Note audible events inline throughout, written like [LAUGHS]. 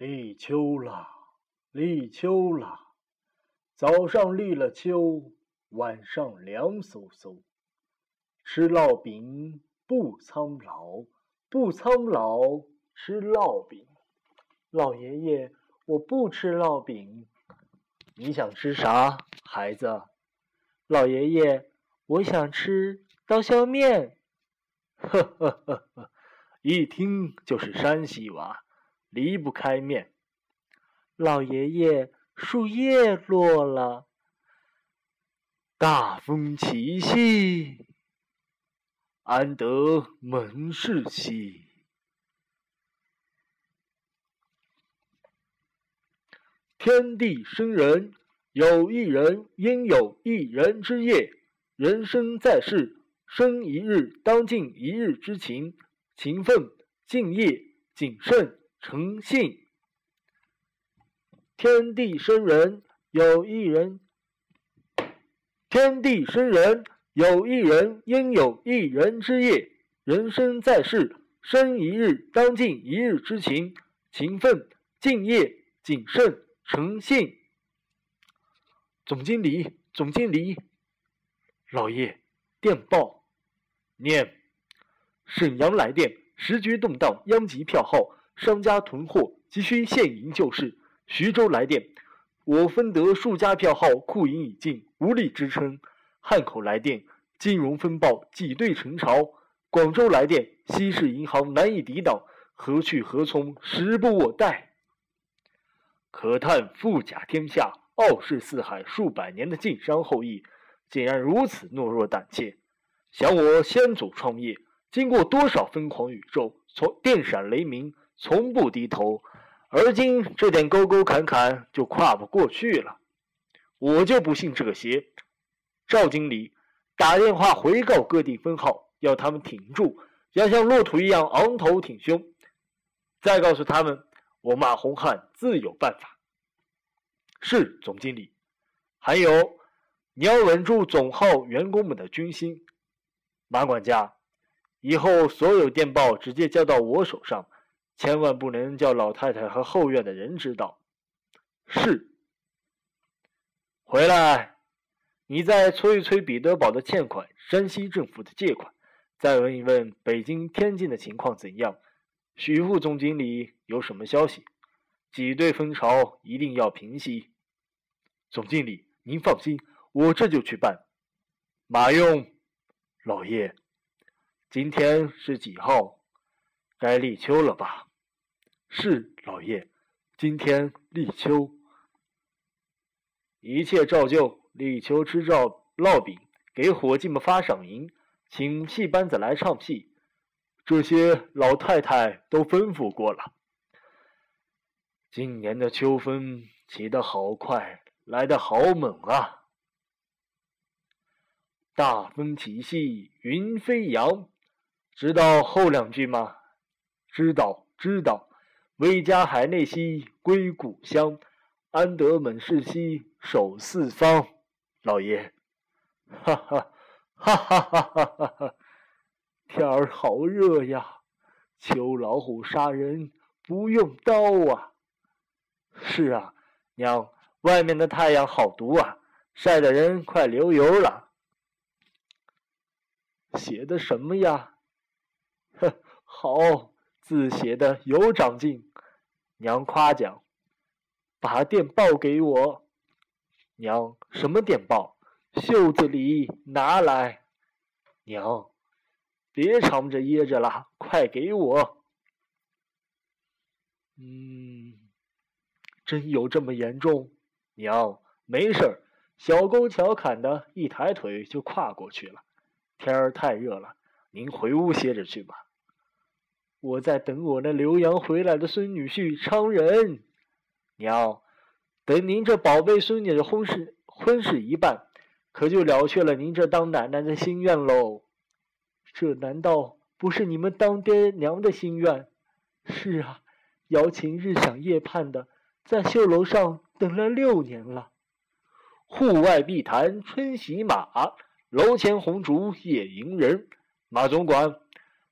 立秋了，立秋了，早上立了秋，晚上凉飕飕。吃烙饼不苍老，不苍老吃烙饼。老爷爷，我不吃烙饼。你想吃啥，孩子？老爷爷，我想吃刀削面。[LAUGHS] 呵呵呵呵，一听就是山西娃。离不开面，老爷爷，树叶落了，大风起兮，安得门市兮。天地生人，有一人应有一人之业。人生在世，生一日当尽一日之勤，勤奋、敬业、谨慎。诚信，天地生人，有一人；天地生人，有一人应有一人之业。人生在世，生一日当尽一日之勤，勤奋、敬业、谨慎、诚信。总经理，总经理，老爷，电报，念：沈阳来电，时局动荡，殃及票号。商家囤货，急需现银救市。徐州来电，我分得数家票号，库银已尽，无力支撑。汉口来电，金融风暴挤兑成潮。广州来电，西市银行难以抵挡，何去何从，时不我待。可叹富甲天下，傲视四海数百年的晋商后裔，竟然如此懦弱胆怯。想我先祖创业，经过多少疯狂宇宙，从电闪雷鸣。从不低头，而今这点沟沟坎坎就跨不过去了。我就不信这个邪！赵经理，打电话回告各地分号，要他们挺住，要像骆驼一样昂头挺胸。再告诉他们，我马洪汉自有办法。是总经理。还有，你要稳住总号员工们的军心。马管家，以后所有电报直接交到我手上。千万不能叫老太太和后院的人知道。是。回来，你再催一催彼得堡的欠款，山西政府的借款，再问一问北京、天津的情况怎样。许副总经理有什么消息？挤兑风潮一定要平息。总经理，您放心，我这就去办。马用，老爷，今天是几号？该立秋了吧？是老爷，今天立秋，一切照旧。立秋吃照烙饼，给伙计们发赏银，请戏班子来唱戏。这些老太太都吩咐过了。今年的秋风起得好快，来得好猛啊！大风起兮云飞扬，知道后两句吗？知道，知道。威加海内兮归故乡，安得猛士兮守四方。老爷，哈哈，哈哈哈哈哈哈！天儿好热呀，秋老虎杀人不用刀啊。是啊，娘，外面的太阳好毒啊，晒得人快流油了。写的什么呀？[LAUGHS] 哼，好字写的有长进，娘夸奖，把电报给我。娘，什么电报？袖子里拿来。娘，别藏着掖着了，快给我。嗯，真有这么严重？娘，没事儿，小沟桥坎的，一抬腿就跨过去了。天儿太热了，您回屋歇着去吧。我在等我那留洋回来的孙女婿昌仁，娘，等您这宝贝孙女的婚事婚事一办，可就了却了您这当奶奶的心愿喽。这难道不是你们当爹娘的心愿？是啊，瑶琴日想夜盼的，在绣楼上等了六年了。户外碧潭春喜马，楼前红烛夜迎人。马总管。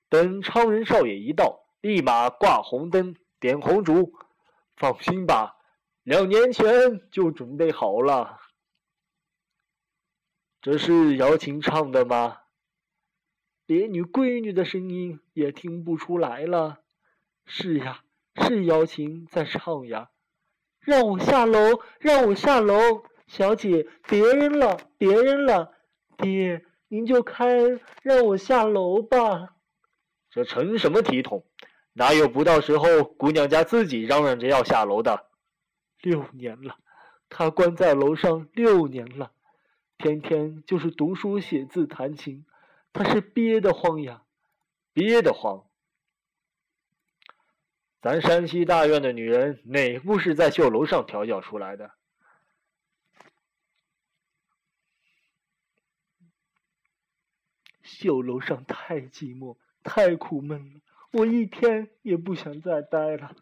等昌仁少爷一到，立马挂红灯，点红烛，放心吧，两年前就准备好了。这是姚琴唱的吗？连你闺女的声音也听不出来了。是呀，是姚琴在唱呀。让我下楼，让我下楼，小姐，别扔了，别扔了，爹，您就开，让我下楼吧。这成什么体统？哪有不到时候姑娘家自己嚷嚷着要下楼的？六年了，他关在楼上六年了。天天就是读书写字弹琴，他是憋得慌呀，憋得慌。咱山西大院的女人哪不是在绣楼上调教出来的？绣楼上太寂寞，太苦闷了，我一天也不想再待了。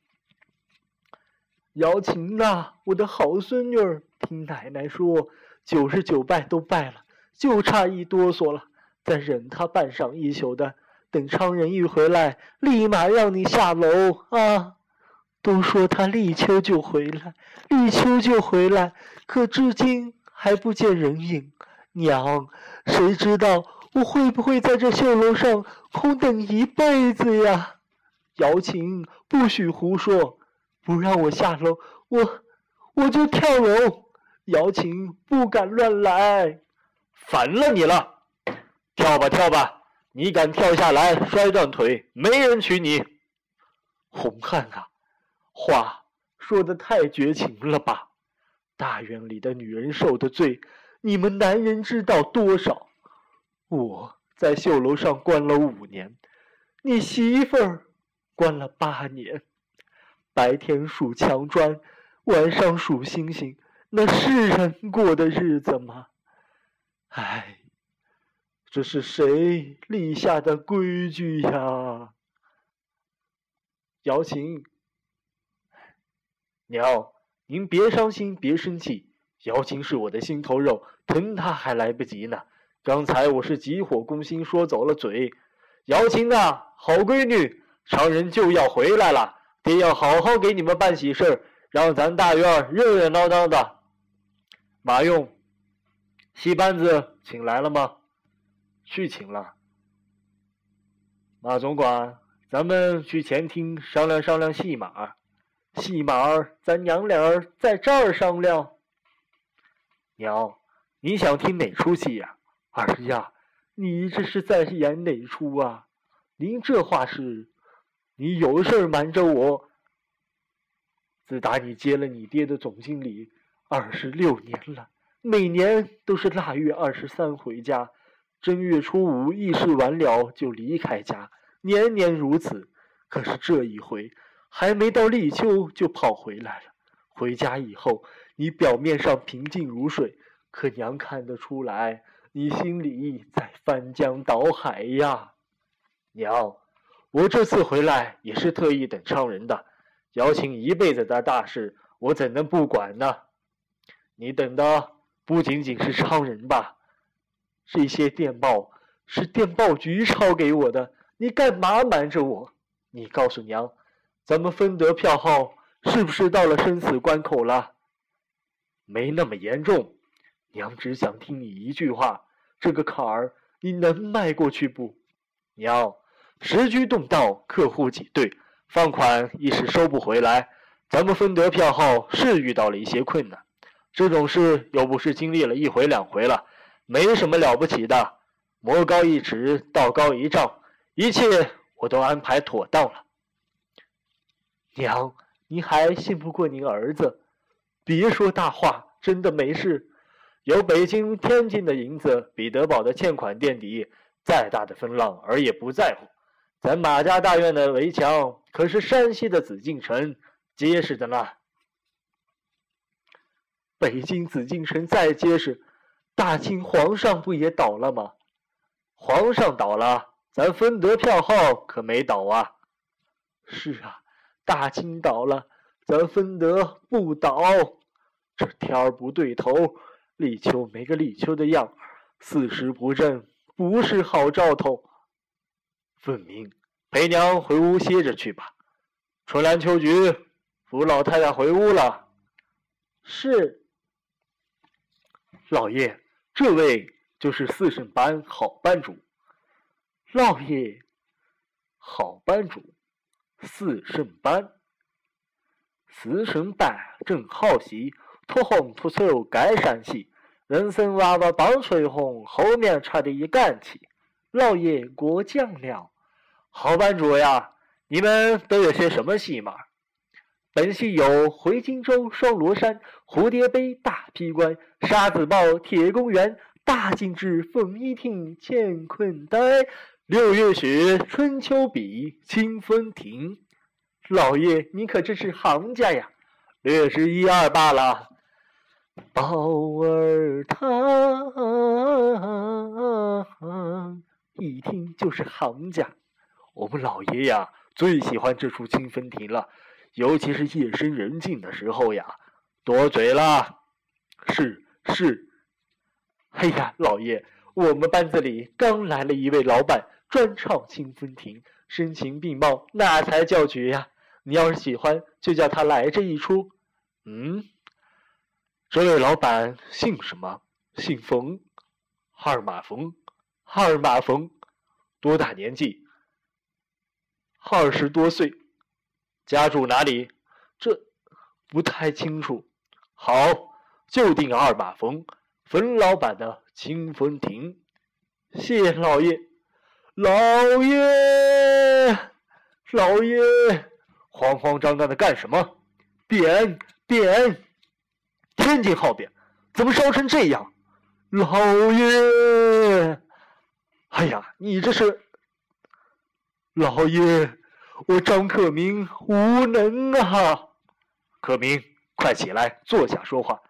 姚琴呐，我的好孙女儿，听奶奶说。九十九拜都拜了，就差一哆嗦了。再忍他半晌一宿的，等昌人一回来，立马让你下楼啊！都说他立秋就回来，立秋就回来，可至今还不见人影。娘，谁知道我会不会在这绣楼上空等一辈子呀？瑶琴，不许胡说！不让我下楼，我我就跳楼。瑶琴不敢乱来，烦了你了！跳吧跳吧，你敢跳下来摔断腿，没人娶你。红汉啊，话说的太绝情了吧？大院里的女人受的罪，你们男人知道多少？我在绣楼上关了五年，你媳妇儿关了八年，白天数墙砖，晚上数星星。那是人过的日子吗？唉，这是谁立下的规矩呀？姚琴，娘，您别伤心，别生气。姚琴是我的心头肉，疼她还来不及呢。刚才我是急火攻心，说走了嘴。瑶琴啊，好闺女，常人就要回来了，爹要好好给你们办喜事让咱大院热热闹闹的。马用，戏班子请来了吗？去请了。马总管，咱们去前厅商量商量戏码。戏码，咱娘俩儿在这儿商量。娘，你想听哪出戏呀？儿呀，你这是在演哪出啊？您这话是，你有事瞒着我。自打你接了你爹的总经理。二十六年了，每年都是腊月二十三回家，正月初五议事完了就离开家，年年如此。可是这一回，还没到立秋就跑回来了。回家以后，你表面上平静如水，可娘看得出来，你心里在翻江倒海呀。娘，我这次回来也是特意等昌人的，姚琴一辈子的大事，我怎能不管呢？你等的不仅仅是超人吧？这些电报是电报局抄给我的，你干嘛瞒着我？你告诉娘，咱们分得票号是不是到了生死关口了？没那么严重，娘只想听你一句话，这个坎儿你能迈过去不？娘，时局动荡，客户挤兑，放款一时收不回来，咱们分得票后是遇到了一些困难。这种事又不是经历了一回两回了，没什么了不起的。魔高一尺，道高一丈，一切我都安排妥当了。娘，您还信不过您儿子？别说大话，真的没事。有北京、天津的银子，彼得堡的欠款垫底，再大的风浪儿也不在乎。咱马家大院的围墙可是山西的紫禁城，结实的呢。北京紫禁城再结实，大清皇上不也倒了吗？皇上倒了，咱分得票号可没倒啊。是啊，大清倒了，咱分得不倒。这天儿不对头，立秋没个立秋的样，四时不正，不是好兆头。分明，陪娘回屋歇着去吧。春兰秋菊，扶老太太回屋了。是。老爷，这位就是四圣班好班主。老爷，好班主，四圣班。四圣班正好戏，脱红脱丑该上戏。人参娃娃棒槌红，后面插的一杆旗。老爷过奖了。好班主呀，你们都有些什么戏码？本戏有回荆州、双罗山、蝴蝶杯、大劈关、沙子堡、铁公园、大金枝、凤仪亭、乾坤呆、六月雪、春秋笔、清风亭。老爷，你可真是行家呀！略知一二罢了。宝儿堂，一听就是行家。我们老爷呀，最喜欢这出清风亭了，尤其是夜深人静的时候呀。多嘴了。是是。哎呀，老爷，我们班子里刚来了一位老板，专唱清风亭，声情并茂，那才叫绝呀！你要是喜欢，就叫他来这一出。嗯。这位老板姓什么？姓冯，二马冯，二马冯，多大年纪？二十多岁。家住哪里？这不太清楚。好，就定二马冯，冯老板的清风亭。谢老爷，老爷，老爷，慌慌张张的干什么？点点。天津号边，怎么烧成这样？老爷，哎呀，你这是……老爷，我张克明无能啊！克明，快起来，坐下说话。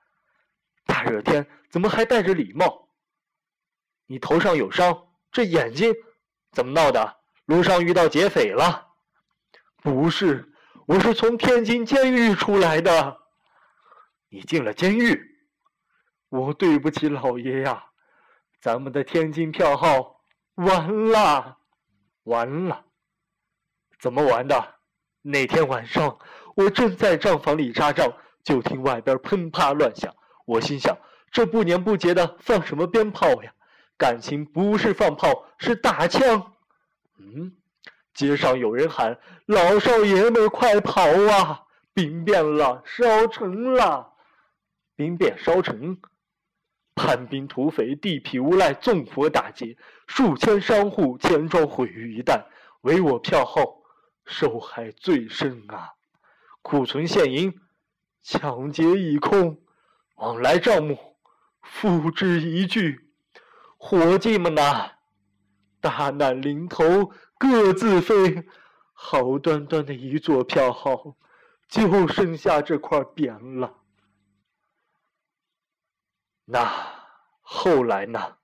大热天怎么还戴着礼帽？你头上有伤，这眼睛怎么闹的？路上遇到劫匪了？不是，我是从天津监狱出来的。你进了监狱，我对不起老爷呀，咱们的天津票号完了，完了，怎么完的？那天晚上我正在账房里扎账，就听外边砰啪乱响，我心想这不年不节的放什么鞭炮呀？感情不是放炮，是打枪。嗯，街上有人喊：“老少爷们快跑啊！兵变了，烧成了。”兵变烧城，叛兵土匪地痞无赖纵火打劫，数千商户钱庄毁于一旦，唯我票号受害最深啊！库存现银，抢劫已空，往来账目付之一炬，伙计们呐，大难临头各自飞，好端端的一座票号，就剩下这块匾了。那后来呢？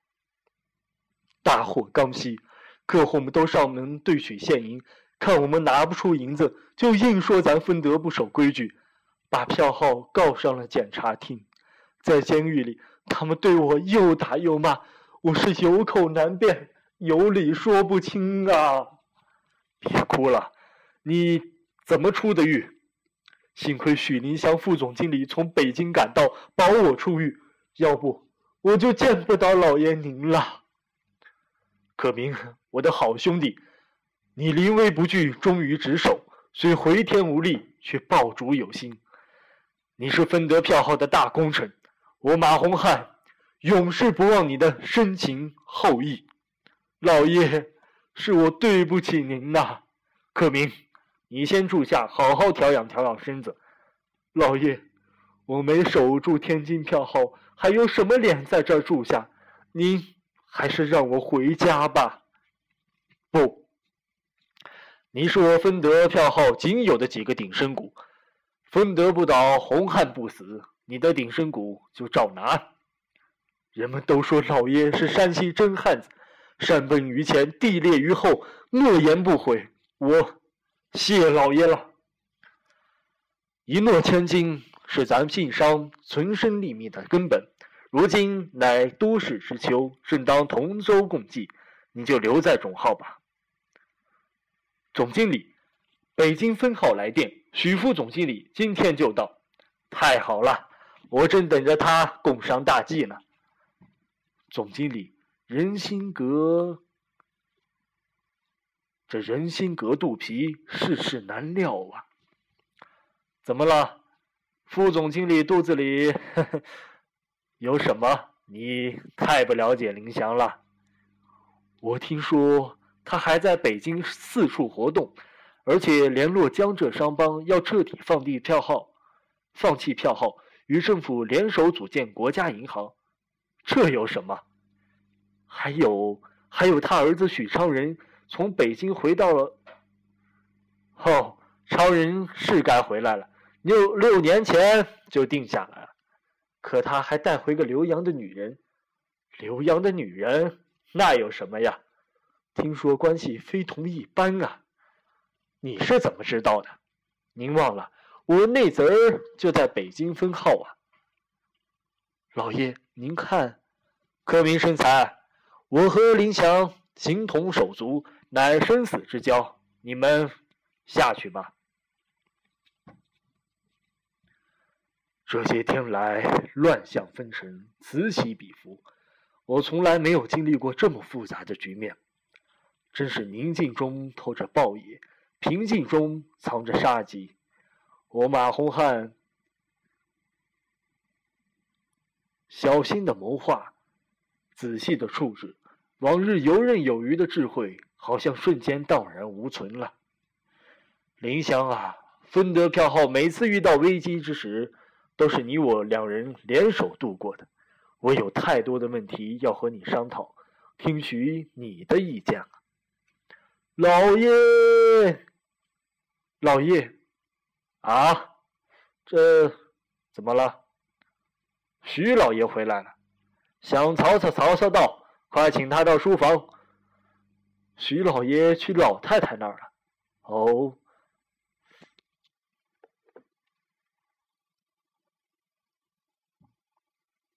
大火刚熄，客户们都上门兑取现银，看我们拿不出银子，就硬说咱分得不守规矩，把票号告上了检察厅。在监狱里，他们对我又打又骂，我是有口难辩，有理说不清啊！别哭了，你怎么出的狱？幸亏许林祥副总经理从北京赶到，保我出狱。要不我就见不到老爷您了。可明，我的好兄弟，你临危不惧，忠于职守，虽回天无力，却报主有心。你是分得票号的大功臣，我马洪汉永世不忘你的深情厚谊。老爷，是我对不起您呐。可明，你先住下，好好调养调养身子。老爷，我没守住天津票号。还有什么脸在这儿住下？您还是让我回家吧。不，你是我分得票号仅有的几个顶身股，分得不倒，洪汉不死，你的顶身股就照拿。人们都说老爷是山西真汉子，山崩于前，地裂于后，诺言不悔。我谢老爷了。一诺千金是咱晋商存身立命的根本。如今乃多事之秋，正当同舟共济，你就留在总号吧。总经理，北京分号来电，许副总经理今天就到。太好了，我正等着他共商大计呢。总经理，人心隔，这人心隔肚皮，世事难料啊。怎么了？副总经理肚子里呵呵 [LAUGHS] 有什么？你太不了解林祥了。我听说他还在北京四处活动，而且联络江浙商帮，要彻底放弃票号，放弃票号，与政府联手组建国家银行。这有什么？还有，还有他儿子许昌仁从北京回到了。哦，超人是该回来了。六六年前就定下来了，可他还带回个留洋的女人。留洋的女人那有什么呀？听说关系非同一般啊！你是怎么知道的？您忘了，我内侄儿就在北京分号啊。老爷，您看，科明生财，我和林强形同手足，乃生死之交。你们下去吧。这些天来，乱象纷呈，此起彼伏，我从来没有经历过这么复杂的局面。真是宁静中透着暴野，平静中藏着杀机。我马洪汉小心的谋划，仔细的处置，往日游刃有余的智慧，好像瞬间荡然无存了。林香啊，分得票号，每次遇到危机之时。都是你我两人联手度过的，我有太多的问题要和你商讨，听取你的意见了。老爷，老爷，啊，这怎么了？徐老爷回来了，想曹操，曹操到，快请他到书房。徐老爷去老太太那儿了。哦。